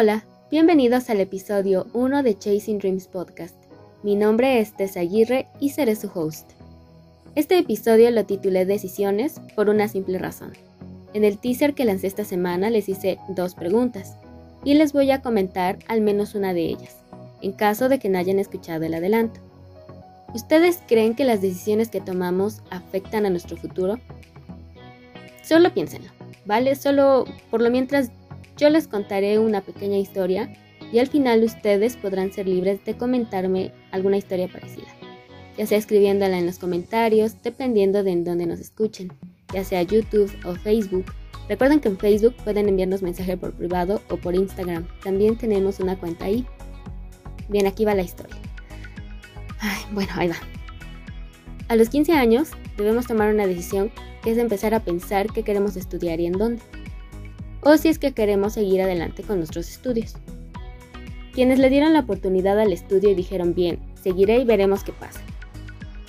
Hola, bienvenidos al episodio 1 de Chasing Dreams Podcast. Mi nombre es Tessa Aguirre y seré su host. Este episodio lo titulé Decisiones por una simple razón. En el teaser que lancé esta semana les hice dos preguntas y les voy a comentar al menos una de ellas, en caso de que no hayan escuchado el adelanto. ¿Ustedes creen que las decisiones que tomamos afectan a nuestro futuro? Solo piénsenlo, ¿vale? Solo por lo mientras yo les contaré una pequeña historia y al final ustedes podrán ser libres de comentarme alguna historia parecida, ya sea escribiéndola en los comentarios, dependiendo de en dónde nos escuchen, ya sea YouTube o Facebook. Recuerden que en Facebook pueden enviarnos mensaje por privado o por Instagram. También tenemos una cuenta ahí. Bien, aquí va la historia. Ay, bueno, ahí va. A los 15 años debemos tomar una decisión que es empezar a pensar qué queremos estudiar y en dónde o si es que queremos seguir adelante con nuestros estudios. Quienes le dieron la oportunidad al estudio y dijeron bien, seguiré y veremos qué pasa.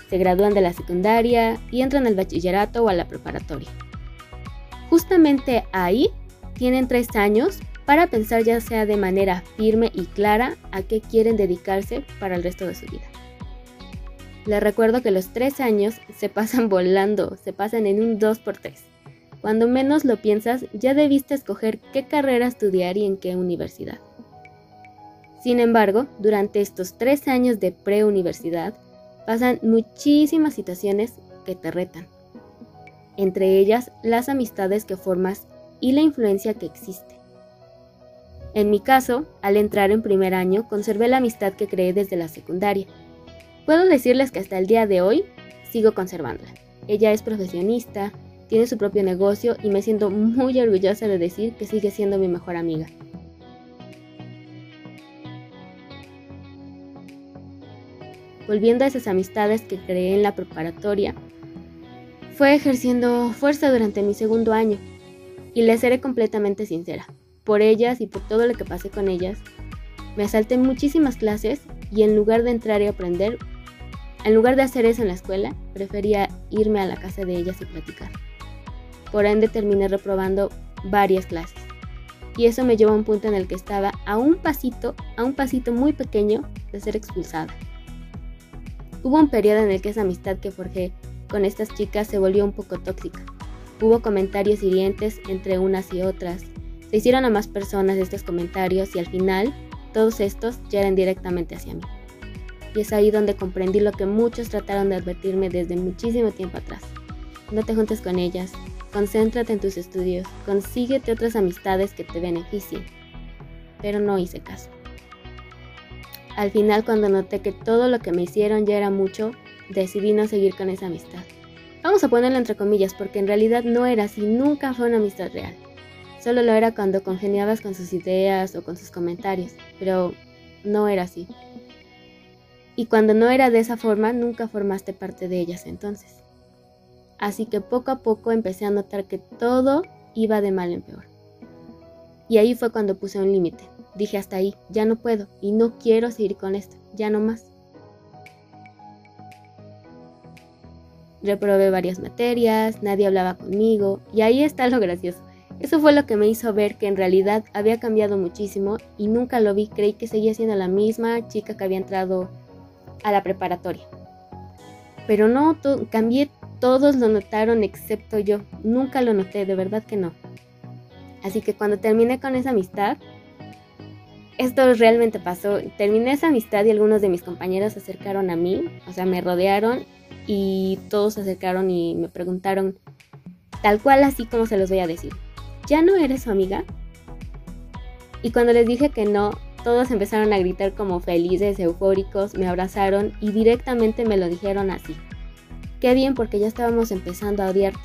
Se gradúan de la secundaria y entran al bachillerato o a la preparatoria. Justamente ahí tienen tres años para pensar ya sea de manera firme y clara a qué quieren dedicarse para el resto de su vida. Les recuerdo que los tres años se pasan volando, se pasan en un 2x3. Cuando menos lo piensas, ya debiste escoger qué carrera estudiar y en qué universidad. Sin embargo, durante estos tres años de preuniversidad, pasan muchísimas situaciones que te retan. Entre ellas, las amistades que formas y la influencia que existe. En mi caso, al entrar en primer año, conservé la amistad que creé desde la secundaria. Puedo decirles que hasta el día de hoy sigo conservándola. Ella es profesionista, tiene su propio negocio y me siento muy orgullosa de decir que sigue siendo mi mejor amiga. Volviendo a esas amistades que creé en la preparatoria, fue ejerciendo fuerza durante mi segundo año y les seré completamente sincera. Por ellas y por todo lo que pasé con ellas, me asalté muchísimas clases y en lugar de entrar y aprender, en lugar de hacer eso en la escuela, prefería irme a la casa de ellas y platicar. Por ende terminé reprobando varias clases. Y eso me llevó a un punto en el que estaba a un pasito, a un pasito muy pequeño de ser expulsada. Hubo un periodo en el que esa amistad que forjé con estas chicas se volvió un poco tóxica. Hubo comentarios hirientes entre unas y otras. Se hicieron a más personas estos comentarios y al final todos estos ya directamente hacia mí. Y es ahí donde comprendí lo que muchos trataron de advertirme desde muchísimo tiempo atrás. No te juntes con ellas, Concéntrate en tus estudios, consíguete otras amistades que te beneficien. Pero no hice caso. Al final, cuando noté que todo lo que me hicieron ya era mucho, decidí no seguir con esa amistad. Vamos a ponerlo entre comillas porque en realidad no era así, nunca fue una amistad real. Solo lo era cuando congeniabas con sus ideas o con sus comentarios, pero no era así. Y cuando no era de esa forma, nunca formaste parte de ellas entonces así que poco a poco empecé a notar que todo iba de mal en peor. Y ahí fue cuando puse un límite. Dije hasta ahí, ya no puedo y no quiero seguir con esto, ya no más. Reprobé varias materias, nadie hablaba conmigo y ahí está lo gracioso. Eso fue lo que me hizo ver que en realidad había cambiado muchísimo y nunca lo vi, creí que seguía siendo la misma chica que había entrado a la preparatoria. Pero no, cambié todos lo notaron excepto yo. Nunca lo noté, de verdad que no. Así que cuando terminé con esa amistad, esto realmente pasó. Terminé esa amistad y algunos de mis compañeros se acercaron a mí, o sea, me rodearon y todos se acercaron y me preguntaron, tal cual así como se los voy a decir, ¿ya no eres su amiga? Y cuando les dije que no, todos empezaron a gritar como felices, eufóricos, me abrazaron y directamente me lo dijeron así. Qué bien porque ya estábamos empezando a odiarte.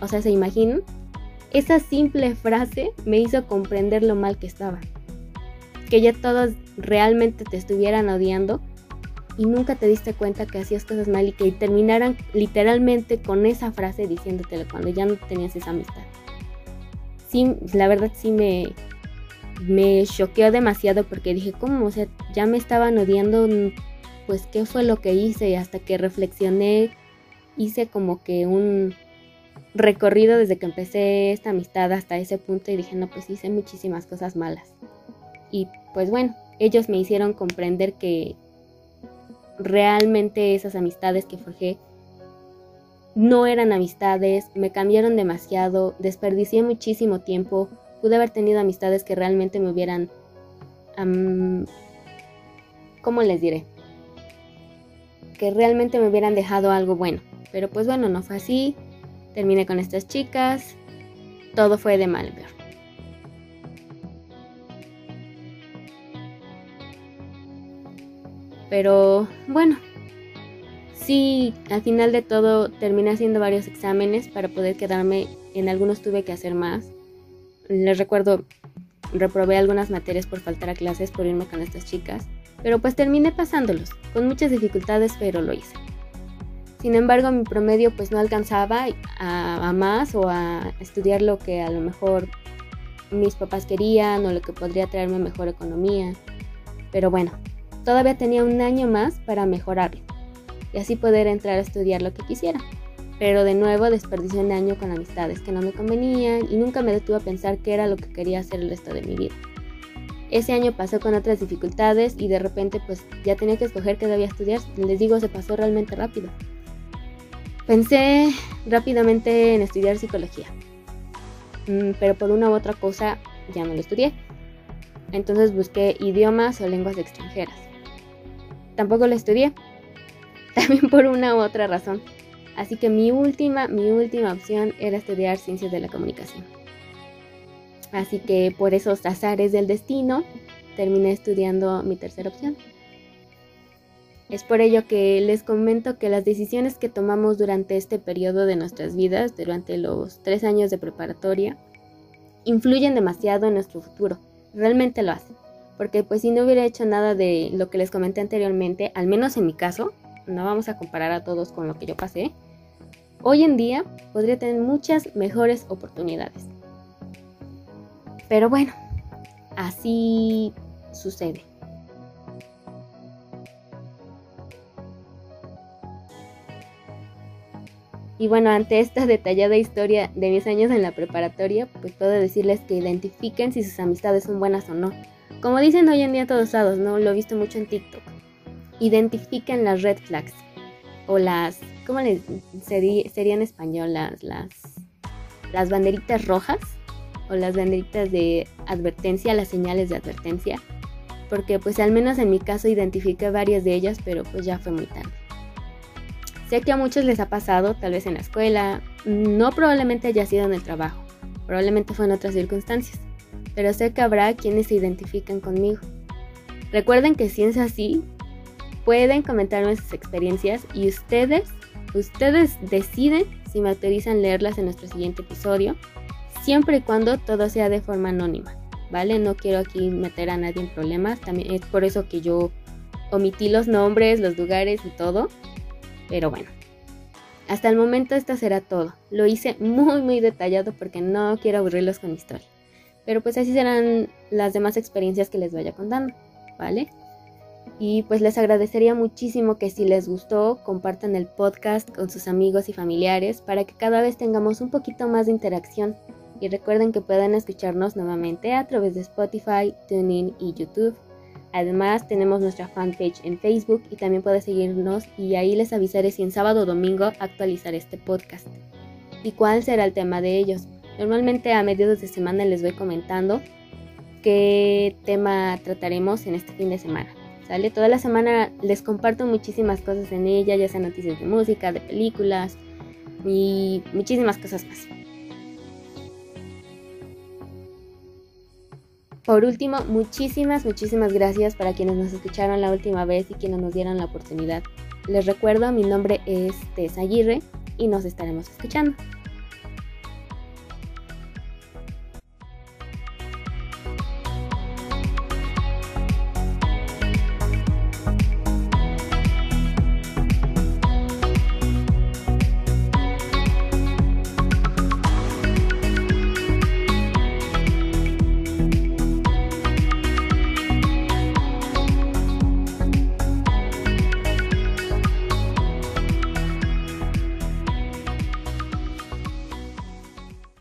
O sea, ¿se imaginan? Esa simple frase me hizo comprender lo mal que estaba. Que ya todos realmente te estuvieran odiando y nunca te diste cuenta que hacías cosas mal y que terminaran literalmente con esa frase diciéndotelo cuando ya no tenías esa amistad. Sí, la verdad sí me, me choqueó demasiado porque dije, ¿cómo? O sea, ya me estaban odiando pues qué fue lo que hice y hasta que reflexioné hice como que un, recorrido desde que empecé esta amistad hasta ese punto y dije, no, pues hice muchísimas cosas malas. Y pues bueno, ellos me hicieron comprender que realmente esas amistades que forjé no eran amistades, me cambiaron demasiado, desperdicié muchísimo tiempo, pude haber tenido amistades que realmente me hubieran... ¿Cómo les diré? Que realmente me hubieran dejado algo bueno. Pero pues bueno, no fue así. Terminé con estas chicas. Todo fue de mal peor. Pero bueno, sí, al final de todo terminé haciendo varios exámenes para poder quedarme. En algunos tuve que hacer más. Les recuerdo, reprobé algunas materias por faltar a clases por irme con estas chicas. Pero pues terminé pasándolos, con muchas dificultades, pero lo hice. Sin embargo, mi promedio pues no alcanzaba a, a, más o a estudiar lo que a lo mejor mis papás querían o lo que podría traerme mejor economía. Pero bueno, todavía tenía un año más para mejorarlo y así poder entrar a estudiar lo que quisiera. Pero de nuevo desperdicié un año con amistades que no me convenían y nunca me detuve a pensar qué era lo que quería hacer el resto de mi vida. Ese año pasó con otras dificultades y de repente pues ya tenía que escoger qué debía estudiar. Les digo, se pasó realmente rápido. Pensé rápidamente en estudiar psicología, mm, pero por una u otra cosa ya no lo estudié. Entonces busqué idiomas o lenguas extranjeras. Tampoco lo estudié, también por una u otra razón. Así que mi última, mi última opción era estudiar ciencias de la comunicación. Así que por esos azares del destino terminé estudiando mi tercera opción. Es por ello que les comento que las decisiones que tomamos durante este periodo de nuestras vidas, durante los tres años de preparatoria, influyen demasiado en nuestro futuro. Realmente lo hacen. Porque pues si no hubiera hecho nada de lo que les comenté anteriormente, al menos en mi caso, no vamos a comparar a todos con lo que yo pasé, hoy en día podría tener muchas mejores oportunidades. Pero bueno, así sucede. Y bueno, ante esta detallada historia de mis años en la preparatoria, pues puedo decirles que identifiquen si sus amistades son buenas o no. Como dicen hoy en día todos lados, ¿no? Lo he visto mucho en TikTok. Identifiquen las red flags o las, ¿cómo les sería, en español? Las, las, las banderitas rojas o las banderitas de advertencia, las señales de advertencia. Porque pues al menos en mi caso identifiqué varias de ellas, pero pues ya fue muy tarde. Sé que a muchos les ha pasado, tal vez en la escuela, no probablemente haya sido en el trabajo, probablemente fue en otras circunstancias, pero sé que habrá quienes se identifican conmigo. Recuerden que si es así, pueden comentarme sus experiencias y ustedes, ustedes deciden si me autorizan leerlas en nuestro siguiente episodio, siempre y cuando todo sea de forma anónima, ¿vale? No quiero aquí meter a nadie en problemas, también es por eso que yo omití los nombres, los lugares y todo, pero bueno, hasta el momento esto será todo. Lo hice muy muy detallado porque no quiero aburrirlos con mi historia. Pero pues así serán las demás experiencias que les vaya contando, ¿vale? Y pues les agradecería muchísimo que si les gustó compartan el podcast con sus amigos y familiares para que cada vez tengamos un poquito más de interacción. Y recuerden que pueden escucharnos nuevamente a través de Spotify, TuneIn y YouTube. Además, tenemos nuestra fanpage en Facebook y también puedes seguirnos y ahí les avisaré si en sábado o domingo actualizaré este podcast. ¿Y cuál será el tema de ellos? Normalmente a mediados de semana les voy comentando qué tema trataremos en este fin de semana. ¿Sale? Toda la semana les comparto muchísimas cosas en ella, ya sean noticias de música, de películas y muchísimas cosas más. Por último, muchísimas, muchísimas gracias para quienes nos escucharon la última vez y quienes nos dieron la oportunidad. Les recuerdo, mi nombre es Tess Aguirre y nos estaremos escuchando.